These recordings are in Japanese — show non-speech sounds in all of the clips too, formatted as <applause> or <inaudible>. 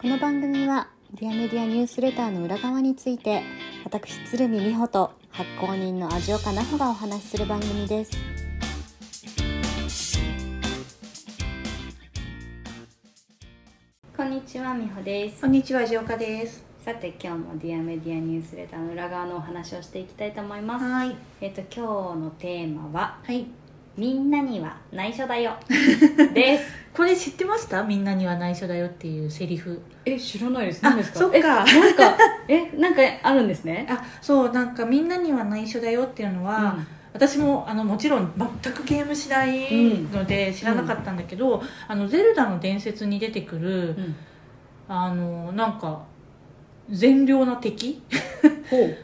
この番組はディアメディアニュースレターの裏側について私鶴見美穂と発行人の味岡奈穂がお話しする番組ですこんにちは美穂ですこんにちは、ジオカです。さて今日もディアメディアニュースレターの裏側のお話をしていきたいと思いますはい。えっと今日のテーマははい。みんなには内緒だよ。<laughs> です。これ知ってました？みんなには内緒だよっていうセリフ。え知らないです。あ、そっか。えなんかえなんかあるんですね？あ、そう、なんかみんなには内緒だよっていうのは、私もあのもちろん全くゲームしないので知らなかったんだけど、あのゼルダの伝説に出てくる、うん。あのなんか善良な敵？ほう。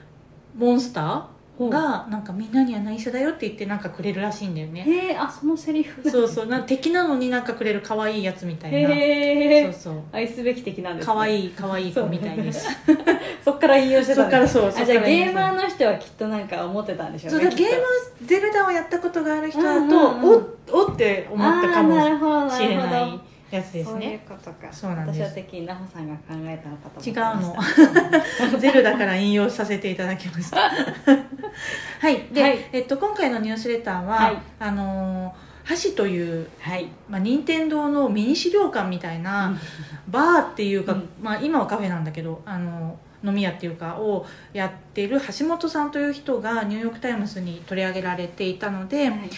モンスター？がなんかみんなには内緒だよって言ってなんかくれるらしいんだよね。へえあそのセリフ。そうそう、な敵なのになんかくれる可愛いやつみたいな。へえそうそう。愛すべき的なんです、ね、可愛い可愛い子みたいです。<laughs> そっから引用してたんですそっからそうあじゃあゲーマーの人はきっとなんか思ってたんでしょうねそうだゲームゼルダをやったことがある人だと、うんうんうんおおって思ったかもあーなるほどしれなるほないやつですそういうねことか。そうなんです。私はてっきり奈穂さんが考えたのかと違うの。ゼルダから引用させていただきました。<laughs> はい。で、はい。えっと、今回のニュースレターは、はい。あのー箸というはい。まあ、任天堂のミニ資料館みたいなバーっていうか、うん。まあ、今はカフェなんだけどあの飲み屋っていうかをやってる橋本さんという人がニューヨーク・タイムズに取り上げられていたので、はい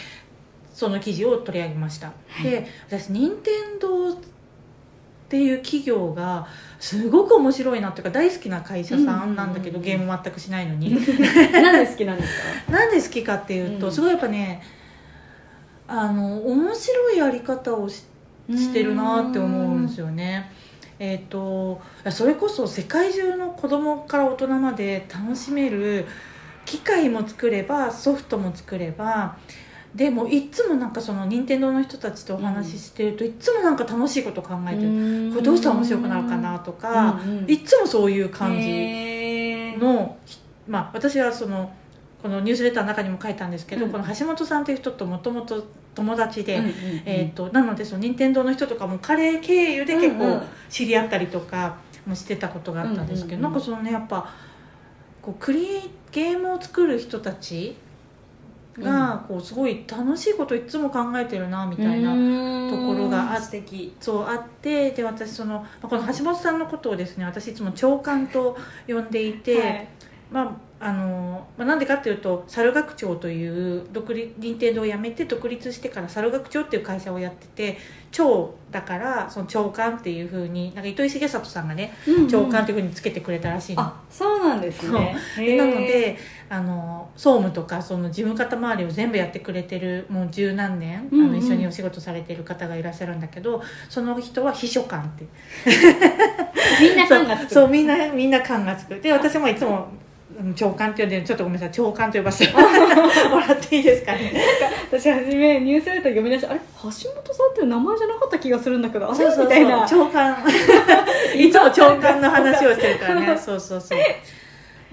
その記事を取り上げました、はい。で私任天堂っていう企業がすごく面白いなっていうか大好きな会社さんなんだけど、うんゲーム全くしないのに。<laughs> なんで好きなんですか？なんで好きかっていうと、うんすごいやっぱねあの面白いやり方をししてるなって思うんですよね。えっ、といやそれこそ世界中の子供から大人まで楽しめる機械も作ればソフトも作ればでもいつもなんかその任天堂の人たちとお話ししてると、いつもなんか楽しいこと考えてる、これどうしたら面白くなるかなとか、うん。うんいつもそういう感じの、まあ、私はそのこのニュースレターの中にも書いたんですけど、うん。この橋本さんという人ともともと友達で、うんうんうん。えー、となのでその任天堂の人とかも彼経由で結構知り合ったりとかもしてたことがあったんですけど、うんうんうん。なんかそのねやっぱこうクリゲームを作る人たちがこうすごい楽しいこといつも考えてるなみたいな。ところがあ素敵そうあってで私そのまあこの橋本さんのことをですね私いつも長官と呼んでいて、はいまああのまあ、なんでかっていうと猿学長という独立任天堂を辞めて独立してから猿学長っていう会社をやってて長だからその長官っていうふうになんか糸井重里さんがねうんうん。長官っていうふうにつけてくれたらしいの、あそうなんですね。なのであの総務とかその事務方周りを全部やってくれてるもう十何年、うんうん。あの一緒にお仕事されてる方がいらっしゃるんだけどその人は秘書官って。<laughs> みんな感がつくそうみんなみんな感がつく。で私もいつもうん長官って呼んでちょっとごめんなさい長官と呼ばせてもらって <laughs> いいですかね。私初めニュースレター読み出してあれ橋本さんっていう名前じゃなかった気がするんだけどあれ？そうそうみたいな。長官。<laughs> いつも長官の話をしてるからね。<laughs> そうそうそう。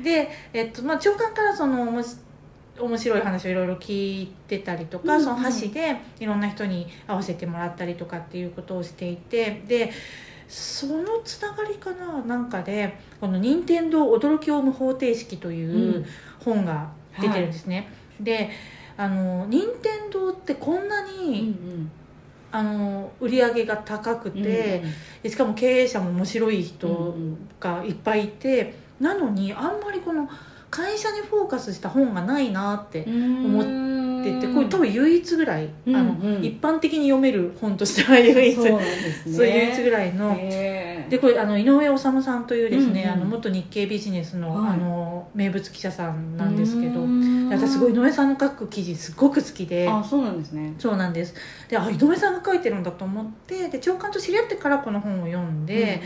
で、えっとまあ、長官からそのおもし面白い話をいろいろ聞いてたりとか、うんうんその箸でいろんな人に会わせてもらったりとかっていうことをしていてでそのつながりかななんかでこの「任天堂驚きオウム方程式」といううん。本が出てるんですね、であの任天堂ってこんなうんに、あの売り上げが高くて、でしかも経営者も面白い人がいっぱいいて、なのにあんまりこの会社にフォーカスした本がないなって思ってて、これ多分唯一ぐらい、うんあのうん一般的に読める本としては唯一。そうね。そう唯一ぐらいの。でこれあの井上治さんというですね、うんうん。あの元日経ビジネスの,、はい。あの名物記者さんなんですけど私すごい井上さんの書く記事すごく好きで。あそうなんですね。そうなんです。であ井上さんが書いてるんだと思ってで長官と知り合ってからこの本を読んで、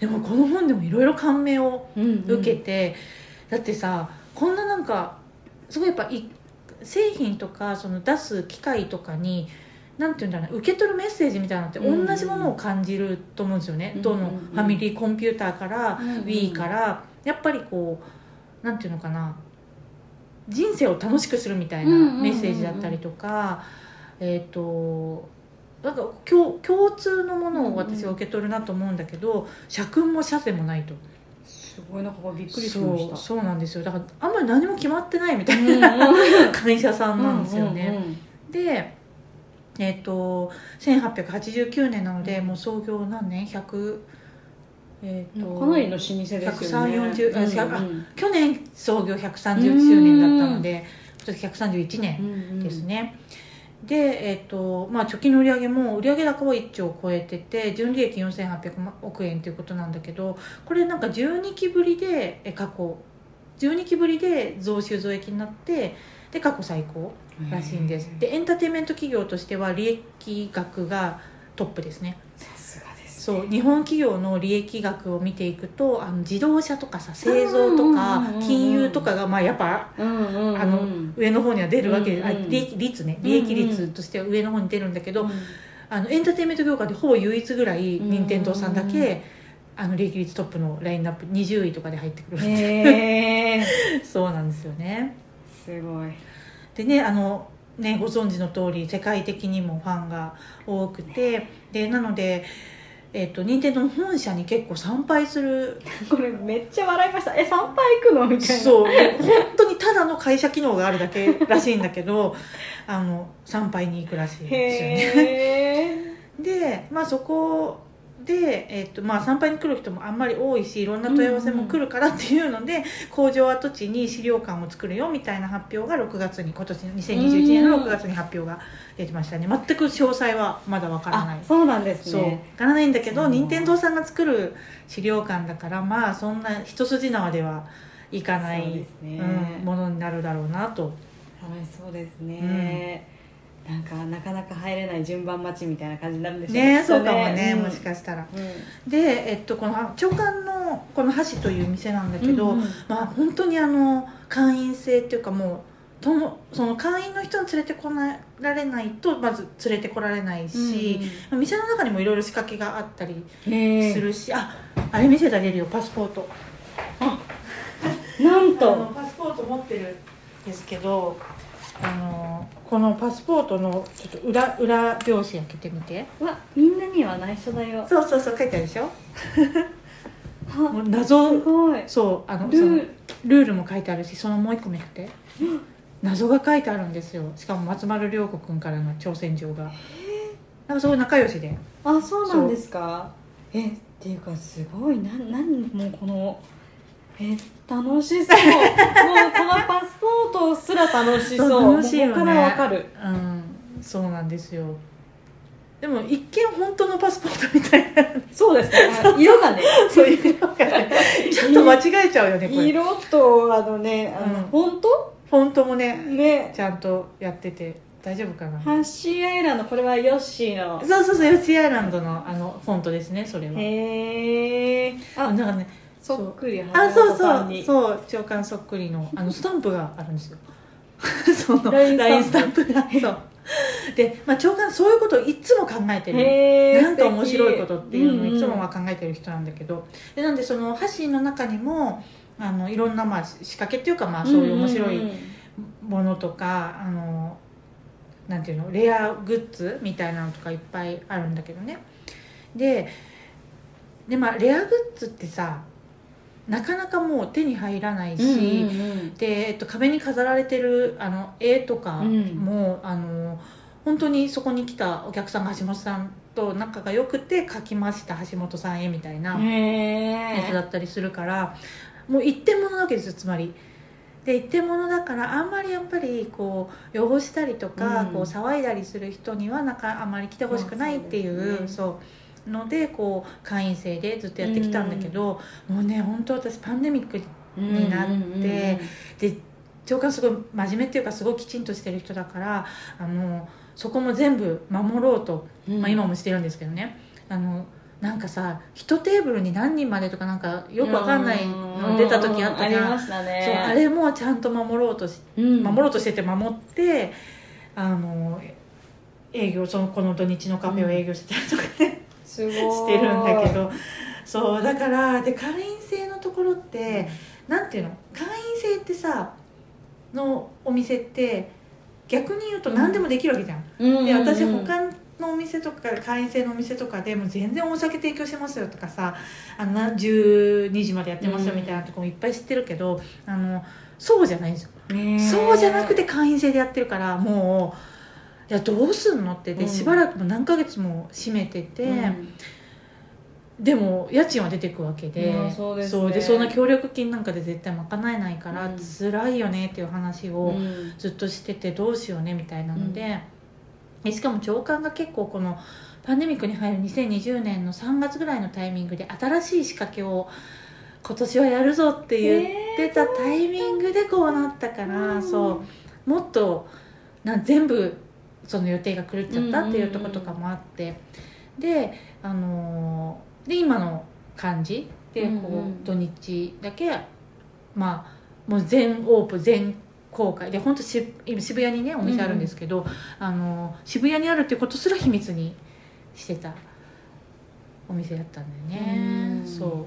でもこの本でもいろいろ感銘をうんうんうん。受けて、だってさこんななんかすごいやっぱい製品とかその出す機械とかになんていうんだろうね受け取るメッセージみたいなのってうん同じものを感じると思うんですよね、うんどのうん。ファミリーコンピューターから、うん Wii から。やっぱりこうなんていうのかな。人生を楽しくするみたいなメッセージだったりとか、えっ、となんか共共通のものを私は受け取るなと思うんだけど、社訓も社税もないとすごいなんかびっくりしました。そうなんですよ。だからあんまり何も決まってないみたいうんな、うん。<laughs> 会社さんなんですよね、うんうんうん。でえっ、と1889年なのでもう創業何年？100えっ、とかなりの老舗ですよね。130あうんあうん。去年創業130周年だったので今年131年うんうんでえっとまあ、貯金の売り上げも売上高は1兆を超えてて純利益4800億円ということなんだけどこれなんか12期ぶりでえ過去12期ぶりで増収増益になってで過去最高らしいんです。でエンターテインメント企業としては利益額がトップですねそう日本企業の利益額を見ていくとあの自動車とかさ製造とかうんうんうんうん金融とかがまあやっぱうんうんうんあの上の方には出るわけで、あうんうん。利益率ね利益率としては上の方に出るんだけど、うんあのエンターテインメント業界でほぼ唯一ぐらいうん任天堂さんだけ、あの利益率トップのラインナップ20位とかで入ってくるへえ <laughs> そうなんですよね。すごい。でねあのねご存知の通り世界的にもファンが多くてでなのでえっと任天堂の本社に結構参拝する。<laughs> これめっちゃ笑いました。え参拝行くの？みたいな。そう。本当にただの会社機能があるだけらしいんだけど <laughs> あの参拝に行くらしいんですよね。へえ <laughs> でまあそこで、えっとまあ、参拝に来る人もあんまり多いしいろんな問い合わせも来るからっていうので、工場跡地に資料館を作るよみたいな発表が6月に今年の2021年の6月に発表が出てましたね。全く詳細はまだわからない。あそうなんですそう。わねからないんだけどうん任天堂さんが作る資料館だからまあそんな一筋縄ではいかない、ね。うん、ものになるだろうなと。楽しそうですね、なんかなかなか入れない順番待ちみたいな感じになるんでしょね。きっとそうかもね、うん。もしかしたら。うん。で、えっと、この長官のこの箸という店なんだけど、うんうん。まあ本当にあの会員制っていうかもうともその会員の人に連れてこなられないとまず連れてこられないし、まあ店の中にもいろいろ仕掛けがあったりするし、ああれ見せてあげるよパスポート。なんと。パスポート持ってるんですけどあのこのパスポートのちょっと裏裏表紙開けてみて。わみんなには内緒だよ。そうそうそう書いてあるでしょ？<laughs> はもう謎。すごい。そうあのルール。ールも書いてあるしそのもう一個めくって。<laughs> 謎が書いてあるんですよ。しかも松丸亮子君からの挑戦状が。なんかすごい仲良しで。あそうなんですか？えっていうかすごい。なんなんもうこのえ楽しそう。もうこのパスポートすら楽しそう。そう楽しいよね。ここからわかる。うんそうなんですよ。でも一見本当のパスポートみたいな。そうですね。色がね。<laughs> そういうのがね。ちょっと間違えちゃうよねこれ。色とあのねあの、うん。本当フォントもねね。ちゃんとやってて。大丈夫かな？ハッシーアイランドこれはヨッシーの。そうそうそうヨッシーアイランドのあのフォントですねそれは。へえああなんかねそっくりあそうそう。そう長官そっくりのあの <laughs> スタンプがあるんですよ。<laughs> その LINE スタンプ。LINE スタンプが。そう。で、まあ、長官そういうことをいつも考えてる。なんか面白いことっていうのをいつもはは考えてる人なんだけど、でなんでその箸の中にもあのいろんなまあ仕掛けっていうかまあそういう面白いものとか、あのなんていうのレアグッズみたいなのとかいっぱいあるんだけどね。ででまあレアグッズってさなかなかもう手に入らないし、で、えっと、壁に飾られてるあの絵とかも、あの本当にそこに来たお客さんが橋本さんと仲が良くて描きました橋本さんへみたいなへやつだったりするからもう一点物なわけですよつまり。で一点物だからあんまりやっぱりこう汚したりとか、うん。こう騒いだりする人にはなんかあんまり来てほしくないっていう,、まあそうね。そうのでこう会員制でずっとやってきたんだけど、もうね本当私パンデミックになってで長官すごい真面目っていうかすごいきちんとしてる人だからあのそこも全部守ろうと、まあ、今もしてるんですけどね。あのなんかさ一テーブルに何人までとかなんかよくわかんないの出た時あったじゃん。りましたそうねあれもちゃんと守ろうとしうん。守ろうとしてて守ってあの営業そのこの土日のカフェを営業してたりとかね、してるんだけどそうだからで会員制のところって、なんていうの？会員制ってさのお店って逆に言うと何でもできるわけじゃん、うん。で私うん他のお店とか会員制のお店とかでもう全然お酒提供してますよとかさあのな12時までやってますよみたいなとこもいっぱい知ってるけど、あのそうじゃないんですよ、そうじゃなくて会員制でやってるからもういやどうすんのって。で、うん。しばらくも何ヶ月も閉めてて、うん。でも家賃は出てくわけで、まあそうですね。そう。でそんな協力金なんかで絶対賄えないから、うん。辛いよねっていう話をうん。ずっとしててどうしようねみたいなので、でしかも長官が結構このパンデミックに入る2020年の3月ぐらいのタイミングで新しい仕掛けを今年はやるぞって言ってたタイミングでこうなったから、うん。そう。もっとなん全部その予定が狂っちゃったっていうところとかもあって、であのーで今の感じでこう、うんうん土日だけまあもう全オープン全公開。で本当し今渋谷にねお店あるんですけど、あの渋谷にあるっていうことすら秘密にしてたお店だったんだよね、うん。そ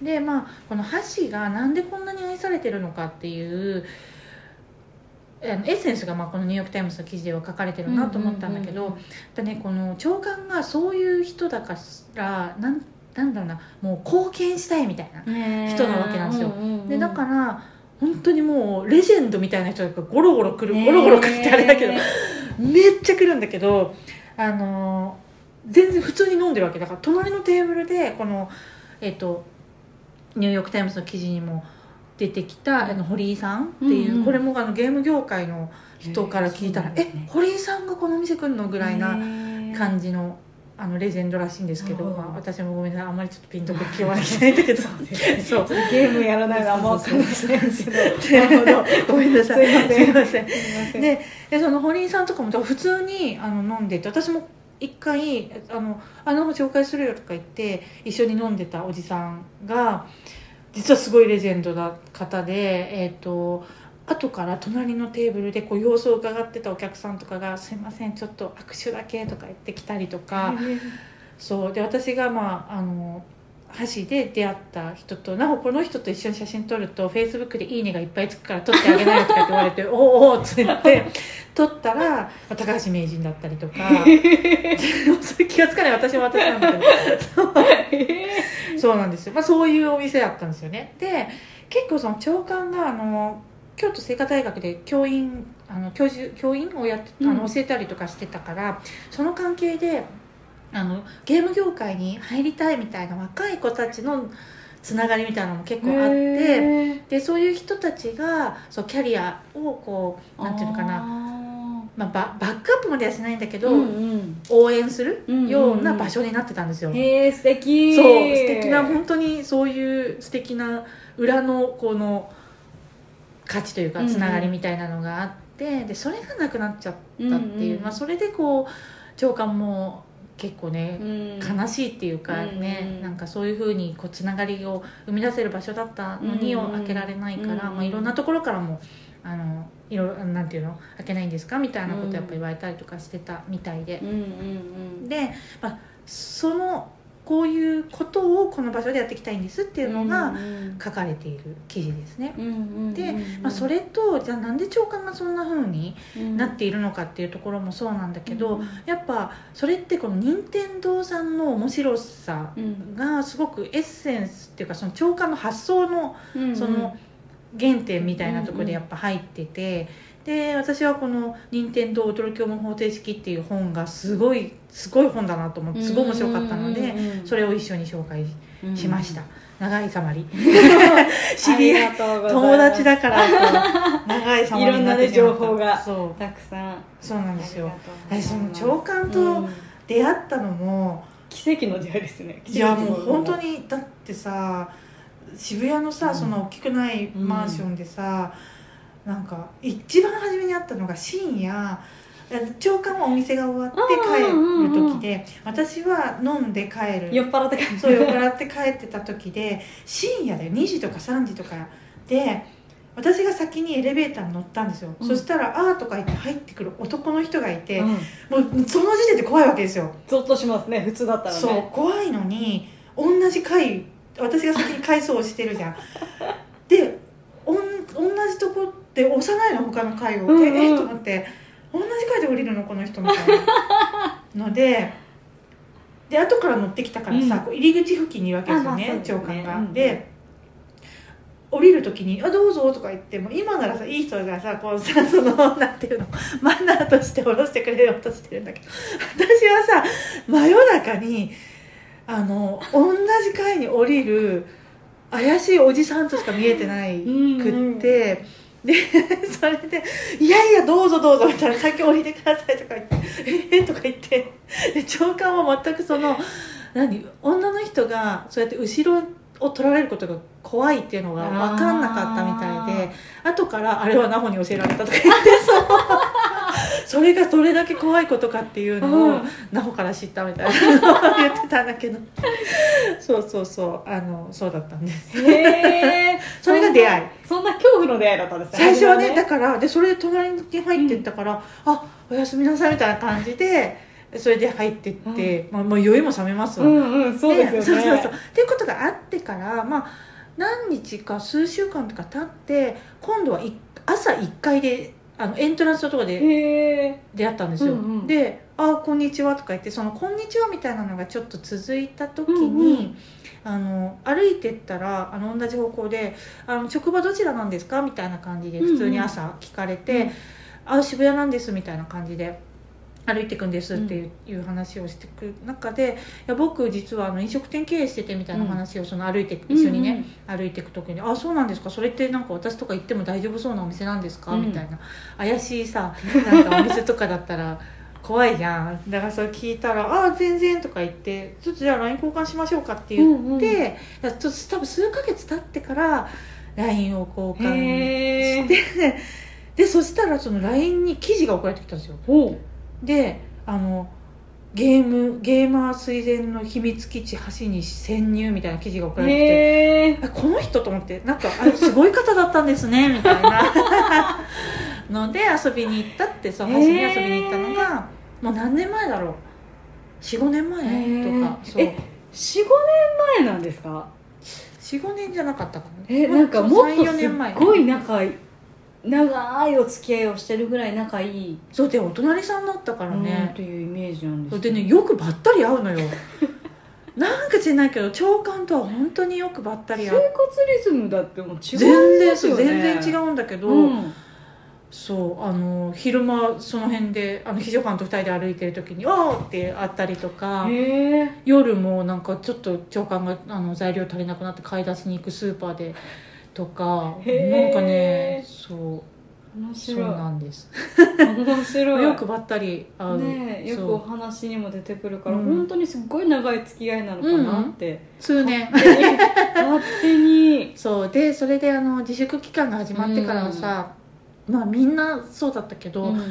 う。でまあこの箸がなんでこんなに愛されてるのかっていうエッセンスがまあこのニューヨーク・タイムズの記事では書かれてるなと思ったんだけど、やっぱねこの長官がそういう人だからなんなんだろうなもう貢献したいみたいな人なわけなんですよ。でだから本当にもうレジェンドみたいな人がゴロゴロ来るゴロゴロ来るってあれだけど、めっちゃ来るんだけどあの全然普通に飲んでるわけ。だから隣のテーブルでこのえっ、とニューヨーク・タイムズの記事にも出てきたあの堀井さんっていう、うんうん。これもあのゲーム業界の人から聞いたら「えね。堀井さんがこのお店来るの?」ぐらいなじ感じのあのレジェンドらしいんですけど、うんまあ、私もごめんなさいあんまりちょっとピンときはきないんだけど。<laughs> そう。ゲームやらないのあんま分かんないですけどなるほど。ごめんなさい。<laughs> すいません。すいません。すいません。ででその堀井さんとかも普通にあの飲んでて私も一回あの「あの紹介するよ」とか言って一緒に飲んでたおじさんが実はすごいレジェンドな方でえっ、と後から隣のテーブルでこう様子を伺ってたお客さんとかが「すいませんちょっと握手だけ」とか言ってきたりとか、そう。で私がまああの箸で出会った人となおこの人と一緒に写真撮るとフェイスブックで「いいね」がいっぱいつくから撮ってあげないとかって言われて「<laughs> おおお」っつって撮ったらまあ高橋名人だったりとか。<laughs> <laughs> 気がつかない。私も私なんだけどそうなんですよ、まあ、そういうお店だったんですよね。で結構その長官があの京都精華大学で教員あの教授教員をやってあのうん。教えたりとかしてたから、その関係であのゲーム業界に入りたいみたいな若い子たちのつながりみたいなのも結構あってへでそういう人たちがそうキャリアをこうーなんていうのかなあまあ、ババックアップまではしないんだけど、ーうんうん。応援するうんうんうん。ような場所になってたんですよ。へえ素敵。そう素敵な本当にそういう素敵な裏のこの価値というかうんうん。つながりみたいなのがあって、でそれがなくなっちゃったっていう、うんうん。まあ、それでこう長官も結構ね、うん。悲しいっていうかね、うんうん。なんかそういうふうにこうつながりを生み出せる場所だったのにうんうん開けられないから、うんうん。まあ、いろんなところからもあのいろいろなんていうの開けないんですか？みたいなことやっぱ言われたりとかしてたみたいで。う、んうんで、まあ、そのこういうことをこの場所でやっていきたいんですっていうのが書かれている記事ですね。うんうんうんでまあ、それとじゃあなんで長官がそんな風になっているのかっていうところもそうなんだけど、やっぱそれってこの任天堂さんの面白さうんがすごくエッセンスっていうかその長官の発想のうん。その原点みたいなところでやっぱ入ってて、で私はこの「任天堂驚き思う方程式」っていう本がすごいすごい本だなと思ってすごい面白かったので、それを一緒に紹介しました、長いさまり。<laughs> 知り合い友達だだから長いさまりいろんなね情報がそう。たくさん。そうなんですよ。その長官とうん。出会ったのも、奇跡の出会いですね。いやもう本当にだってさ渋谷のさ、うん。そんな大きくないマンションでさ、なんか一番初めに会ったのが深夜長官はお店が終わって帰る時で私は飲んで帰る。酔っ払って感じそう酔っ払って帰ってた時で深夜で2時とか3時とかで私が先にエレベーターに乗ったんですよ、うん。そしたら「あー」とか言って入ってくる男の人がいて、うん。もうその時点で怖いわけですよ。ゾッとしますね普通だったらね。そう怖いのに同じ階私が先に階層をしてるじゃん。でおん同じとこで押さないの他の階を、うんうん。でえっと思って。同じ階で降りるのこの人みたいのでで後から乗ってきたからさ、うん。こう入り口付近にいるわけですよねあまあね。長官が。うんで降りる時に「あどうぞ」とか言っても今ならさいい人がさこうさ <laughs> そのなんていうのマナーとして降ろしてくれようとしてるんだけど私はさ真夜中にあの同じ階に降りる怪しいおじさんとしか見えてないくって、で <laughs> それで「いやいやどうぞどうぞ」みたいな「先降りてください」とか言って「えっ?」とか言ってで長官は全くその何女の人がそうやって後ろを取られることが怖いっていうのが分かんなかったみたいで後からあれはナホに教えられたとか言ってそうそれがどれだけ怖いことかっていうのを、うん。ナホから知ったみたいな <laughs> 言ってたんだけど。そうそうそう。あのそうだったんです。へえ <laughs> それが出会い。そんな恐怖の出会いだったんですね最初はね初めだからでそれで隣に入ってったから「あおやすみなさい」みたいな感じでそれで入ってって、まあ、もう酔いも覚めますわ、うんうんそうですよね。そうそうそう。っていうことがあってからまあ何日か数週間とか経って今度はい朝1階であのエントランスのところで出会ったんですよ、うんうんで「あこんにちは」とか言ってその「こんにちは」みたいなのがちょっと続いた時に、うんうんあの歩いてったらあの同じ方向で「あの職場どちらなんですか?」みたいな感じで普通に朝聞かれて「うんあ渋谷なんです」みたいな感じで。歩いていくんですっていう,、いう話をしていく中でいや僕実はあの飲食店経営しててみたいな話をその歩いて一緒にね、歩いていく時に「あそうなんですかそれってなんか私とか行っても大丈夫そうなお店なんですか?」うん。みたいな。怪しいさなんかお店とかだったら <laughs> 怖いじゃん。だからそれ聞いたら「ああ全然」とか言って「ちょっとじゃあ LINE 交換しましょうか」って言って、うんうんちょっと多分数ヶ月経ってから LINE を交換してでそしたらその LINE に記事が送られてきたんですよ。ほであのゲームゲーマー垂涎の秘密基地橋に潜入みたいな記事が送うられてきてこの人と思ってなんかあすごい方だったんですねみたいな。<laughs> ので遊びに行ったってそう橋に遊びに行ったのがもう何年前だろう。45年前とかそう。え45年前なんですか？45年じゃなかったかな。えなんかもっと34すっごい仲いい長いお付き合いをしてるぐらい仲いい、そうでお隣さんだったからうんねというイメージなんですそうでねよくばったり会うのよ。なんか知らないけど長官とは本当によくばったり生会う。活リズムだってもう違全然そうですよね。全然違うんだけど、うん。そうあの昼間その辺であの秘書官と二人で歩いてる時に「おー!」って会ったりとか夜もなんかちょっと長官があの材料足りなくなって買い出しに行くスーパーでとかなんかねそう。面そう白いなんです。面白い。<laughs> よくばったり会う、ねえよそう。くお話にも出てくるから、うん。本当にすっごい長い付き合いなのかなって、数年勝手に勝手に。<laughs> そう。でそれであの自粛期間が始まってからはさ、まあみんなそうだったけど、うん。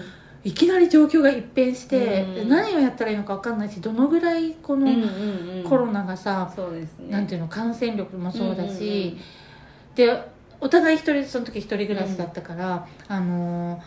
いきなり状況が一変して、うん。何をやったらいいのか分かんないしどのぐらいこのうんうんうん。コロナがさ、そうですね。なんていうの感染力もそうだし、うんうんうんでお互い一人その時一人暮らしだったから、あのー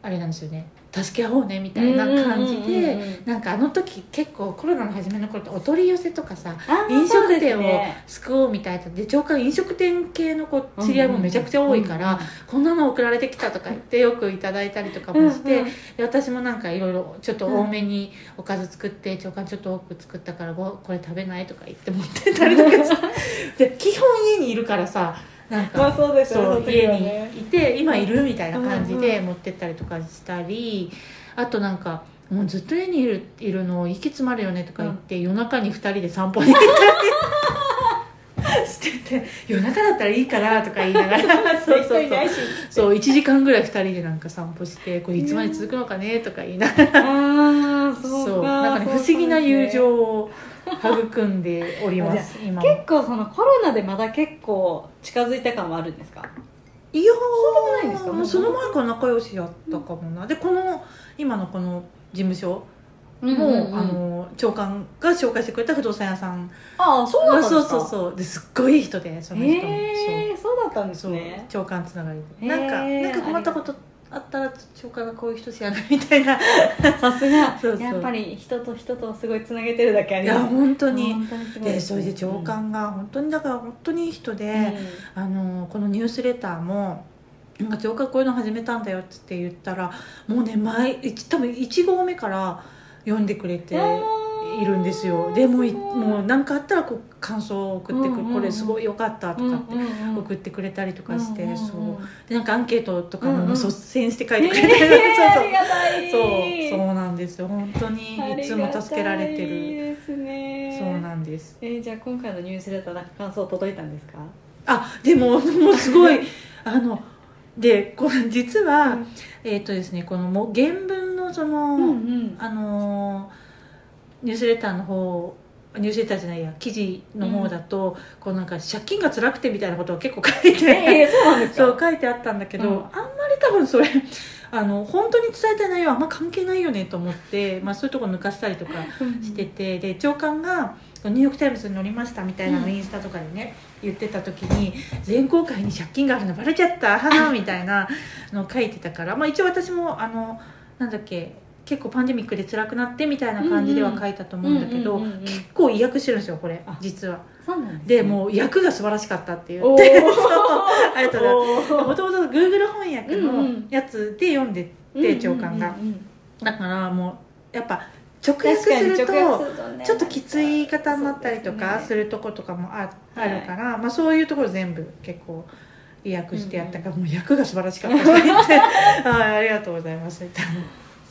あれなんですよね。助け合おうねみたいな感じうんうんうん。でうんなんかあの時結構コロナの初めの頃ってお取り寄せとかさ飲食店をね。救おうみたいな。で長官飲食店系のこう知り合いもめちゃくちゃ多いから、うんうんこんなの送られてきたとか言ってよくいただいたりとかもして、うんうんで私もなんかいろいろちょっと多めにおかず作って長官ちょっと多く作ったからごこれ食べないとか言って持ってたりとかして。<laughs> で基本家にいるからさなんか、まあそうですよそう家にいて今いるみたいな感じうんで持ってったりとかしたり、あとなんかもうずっと家にいるいるの息詰まるよねとか言って、夜中に2人で散歩に行ったりしてて <laughs> 夜中だったらいいからとか言いながら。<laughs> そうそうそう。そう1時間ぐらい2人でなんか散歩してこれいつまで続くのかねとか言いながら。ああそうかそうなんかね不思議な友情を育んでおります結構そのコロナでまだ結構近づいた感はあるんですか？いやそうでもないんですか？もうその前から仲良しやったかもな、でこの今のこの事務所も、あの長官が紹介してくれた不動産屋さん。ああそうだったんですか？そうそうそうですっごい人でその人も、へえそうだったんですそうそうね長官つながりで。なんかなんか困ったことあったら長官がこういう人しやないみたいな。さすが。<laughs> やっぱり人と人とすごいつなげてるだけあいやります本当にでそれで長官が本当にだから本当にいい人で、あのこのニュースレターもなんか長官こういうの始めたんだよって言ったらもうね前一多分1号目から読んでくれて。あーいるんですよ。でもいもう何かあったらこう感想を送ってくる、うんうんうん。これすごい良かったとかって送ってくれたりとかして、うんうんうん。そう。でなんかアンケートとかも率先して書いてくれえーたり、ありがたいそうそうそうなんですよ。本当にいつも助けられてる。ですねそうなんです。えーじゃあ今回のニュースレターなんか感想届いたんですか？あでももうすごい。<laughs> あのでこれ実は、うん。えっ、とですねこのも原文のその、うんうん。あのーニュースレターの方ニュースレターじゃないや記事の方だと、こうなんか借金が辛くてみたいなことを結構書いて、<laughs> えー、そうなんですか？そう書いてあったんだけど、うん。あんまり多分それ <laughs> あの本当に伝えたい内容はあんま関係ないよねと思って、まあ、そういうとこ抜かしたりとかうん。してて、で長官が「ニューヨーク・タイムズに載りました」みたいなのをうん。インスタとかでね、言ってた時に全公開に借金があるのバレちゃったははみたいなのを書いてたから、まあ、一応私もあのなんだっけ結構パンデミックで辛くなってみたいな感じでは書いたと思うんだけど、うんうんうんうん結構意訳してるんですよこれ。あ実は。そうなんですね。でもう訳が素晴らしかったって言って <laughs> ありがとうもともと Google 翻訳うんうのんやつで読んでて長官がうんうんうん。だからもうやっぱ直訳するとねちょっときつい言い方になったりとかするとことかもああるから、まあ、そういうところ全部結構意訳してやったから、もう訳が素晴らしかった <laughs> はいありがとうございます。みたいな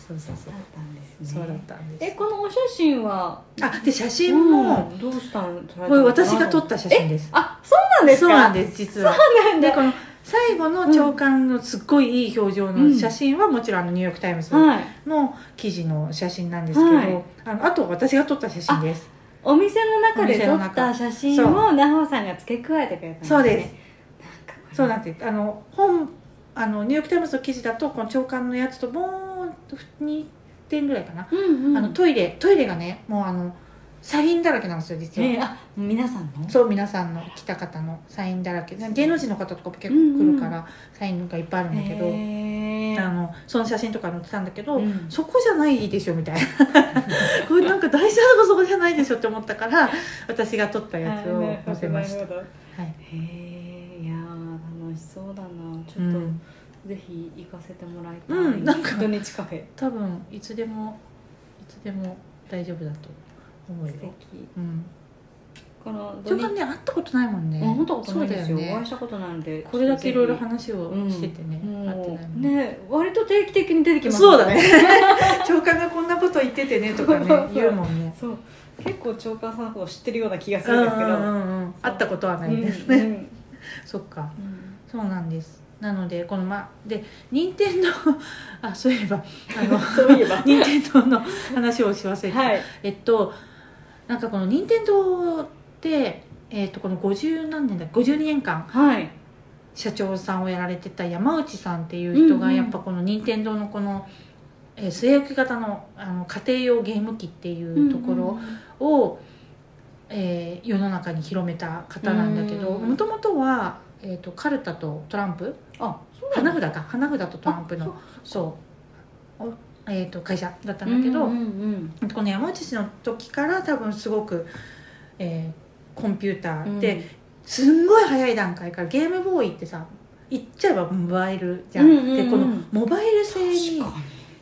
そうそうそう。だったんですねそうだったんですえこのお写真は？あで写真も、うん。どうしたの？これ私が撮った写真です。あそうなんですか？そうなんです実は。そうなんだ。でこの最後の長官のすっごいいい表情の写真はもちろんあのニューヨーク・タイムズはい。の記事の写真なんですけど、はい。あのあと私が撮った写真です。お店の中で撮った写真を那覇さんが付け加えてくれたんですね。そう。です。そうなんです。あの本あのニューヨーク・タイムズの記事だとこの長官のやつともう2点ぐらいかな、うんうん。あのトイレトイレがねもうあのサインだらけなんですよ実は、えーあ皆さんの？そう皆さんの来た方のサインだらけ。芸能人の方とかも結構来るから、サインがいっぱいあるんだけど、へー。あのその写真とか載ってたんだけど、うん。そこじゃないでしょみたいな。<laughs> これなんか大事なのがそこじゃないでしょって思ったから私が撮ったやつを載せました、はい。へえいやー楽しそうだな。ちょっと、うん、ぜひ行かせてもらいたい、うんなんか。土日カフェ。多分いつでもいつでも大丈夫だと思うよ。素、敵。うん、この土日長官ね会ったことないもんね。うん、本当ことないですよ。そうだよね。お会いしたことないんで。これだけいろいろ話をしててね、うん。会ってないもん。ね割と定期的に出てきますそうだね。長官がこんなこと言っててねとかね言うもんね。そう。結構長官さんのこと知ってるような気がすうんうんるんですけど、うんうん会ったことはないですね、うんうん。<laughs> そっか。うん。そうなんですなのでこのまで任天堂 <laughs> あそういえばあのそういえば。<laughs> <laughs> 任天堂の話をし忘れてた、はい。えっとなんかこの任天堂って、えっと、この50何年だ52年間はい。社長さんをやられてた山内さんっていう人がやっぱこの任天堂のこの、えー据え置き型のあの家庭用ゲーム機っていうところを、えー世の中に広めた方なんだけどうんもともとは、えー、とカルタとトランプあ花札か。花札とトランプの。そう。おえー、と会社だったんだけど、この山内氏の時から多分すごく、えーコンピューターで、すんごい早い段階からゲームボーイってさ言っちゃえばモバイルじゃん,、でこのモバイル性に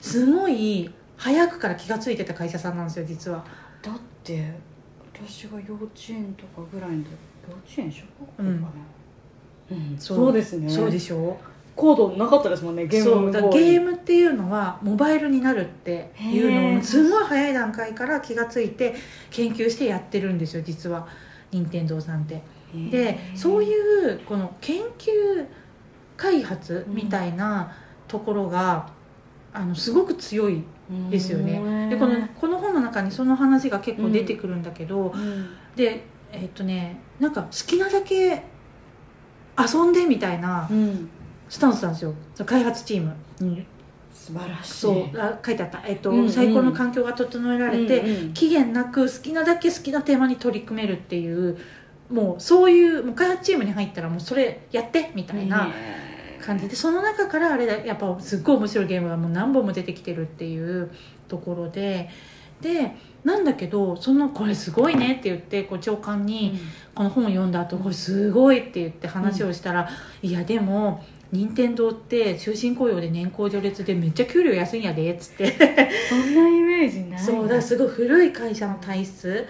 すごい早くから気が付いてた会社さんなんですよ実は。だって私が幼稚園とかぐらいの時幼稚園小学校かな、うんそう。そうですね。そうでしょ？コードなかったですもんねゲームそうだゲームっていうのはモバイルになるっていうのへー。をすごい早い段階から気が付いて研究してやってるんですよ実は。任天堂さんって。でそうういうこの研究開発みたいなところが、あのすごく強いですよね。でこのこの本の中にその話が結構出てくるんだけど、うん。でえっとねなんか好きなだけ遊んでみたいなうんスタンスなんですよ。その開発チームに。素晴らしい。そう。あ書いてあった、えっとうんうん。最高の環境が整えられて、うんうん。期限なく好きなだけ好きなテーマに取り組めるっていうもうそういうもう開発チームに入ったらもうそれやってみたいな感じでその中からあれだやっぱすっごい面白いゲームがもう何本も出てきてるっていうところででなんだけどそのこれすごいねって言ってこう長官にこの本を読んだ後これすごいって言って話をしたら、いやでも任天堂って終身雇用で年功序列でめっちゃ給料安いんやでっつって。そんなイメージない。そうだすごい古い会社の体質。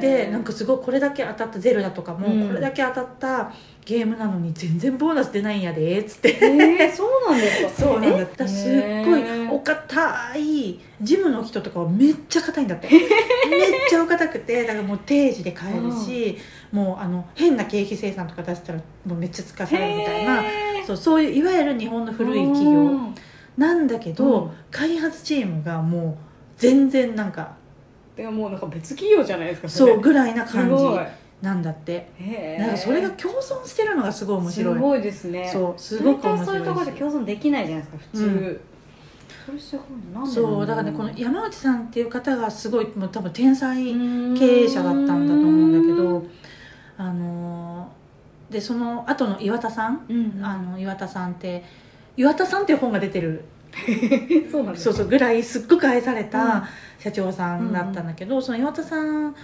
でなんかすごいこれだけ当たったゼルダとかも、うん。これだけ当たったゲームなのに全然ボーナス出ないんやでっつって。えー、そうなんですか？<laughs> そうなんだすっごいお堅いジムの人とかはめっちゃ硬いんだって。めっちゃお堅くてだからもう定時で買えるし、もうあの変な経費生産とか出したらもうめっちゃつかされるみたいなそうそういういわゆる日本の古い企業。うん。なんだけど、うん。開発チームがもう全然なんかてかもうなんか別企業じゃないですかれ。そうぐらいなす感じなんだって。なんかそれが共存してるのがすごい面白い。すごいですね。そうすごく面そういうところで共存できないじゃないですか普通、うんそうだからねこの山内さんっていう方がすごいもう多分天才経経営者だったんだと思うんだけどあのーでその後の岩田さん、うんあの岩田さんって岩田さんっていう本が出てる。<laughs> そうなんそうそうぐらいすっごく愛されうん。た社長さんだったんだけど、その岩田さん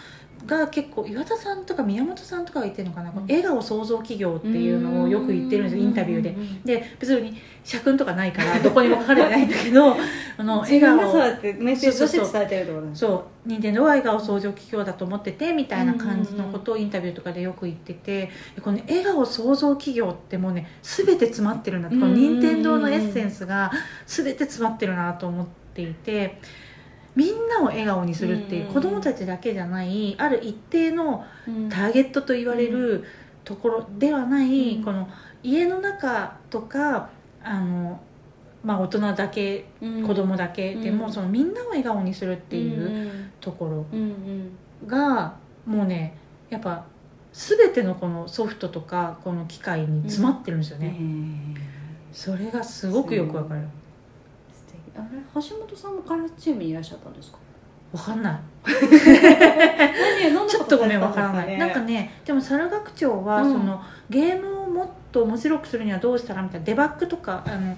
が結構岩田さんとか宮本さんとかが言ってるのかな、こう笑顔創造企業っていうのをよく言ってるんですよインタビューで。で別に社訓とかないからどこにも書かれてないんだけど <laughs> あの笑顔そうやってメッセージとして伝えてるってそう。任天堂は笑顔創造企業だと思っててみたいな感じのことをインタビューとかでよく言っててこの、ね、笑顔創造企業ってもうね全て詰まってるんだこの任天堂のエッセンスが全て詰まってるなと思っていてみんなを笑顔にするっていううん。子供たちだけじゃないある一定のうん。ターゲットと言われるところではない、うん。この家の中とかあの、まあ、大人だけうん。子供だけでも、うん。そのみんなを笑顔にするっていうところがもうねやっぱ全てのこのソフトとかこの機械に詰まってるんですようん。ね、ねそれがすごくよくわかるあれ橋本さんも開発チームにいらっしゃったんですか？わかんない。ちょっとごめんわからない。なんかねねでも猿学長はうん。その、ゲームをもっと面白くするにはどうしたらみたいなデバッグとかあの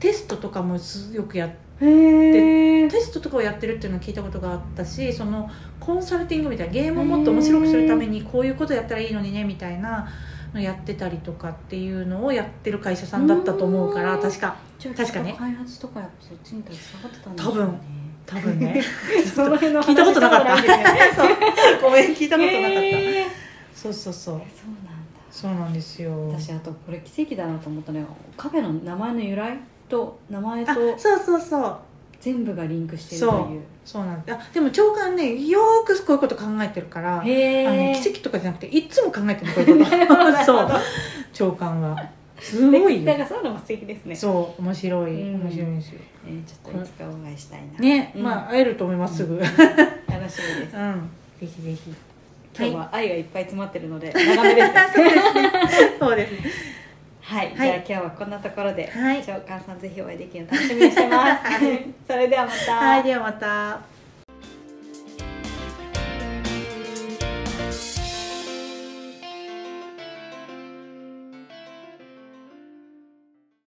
テストとかもすよくやっへえテストとかをやってるっていうのを聞いたことがあったしそのコンサルティングみたいなゲームをもっと面白くするためにこういうことやったらいいのにねみたいなのやってたりとかっていうのをやってる会社さんだったと思うからうん。確か確かね。開発とかやっぱそっちに携わってたんでしょうね。多分多分ね。<laughs> その辺の聞いたことなかった。<laughs> ごめん聞いたことなかった、へー。そうそうそう。そうなんだ。そうなんですよ。私あとこれ奇跡だなと思ったのがカフェの名前の由来と名前あとそうそうそう全部がリンクしてるという。そうなんだあでも長官ねよーくこういうこと考えてるからへあのえ奇跡とかじゃなくていつも考えてるのこういうこと。<laughs> <laughs> そう。長官は。すごいよ。だからそういうのも素敵ですね。そう面白い。うん。面白いんですよ。えーちょっといつかお会いしたいな。ね、うん。まあ会えると思いますすぐ、うん、<laughs> 楽しみです。ぜひぜひ。今日は愛がいっぱい詰まってるので長めですそうですね。はい、はい。じゃあ今日はこんなところで、はい。長官さんぜひお会いできるの楽しみにしてます。<laughs> <laughs> それではまた、はい。ではまた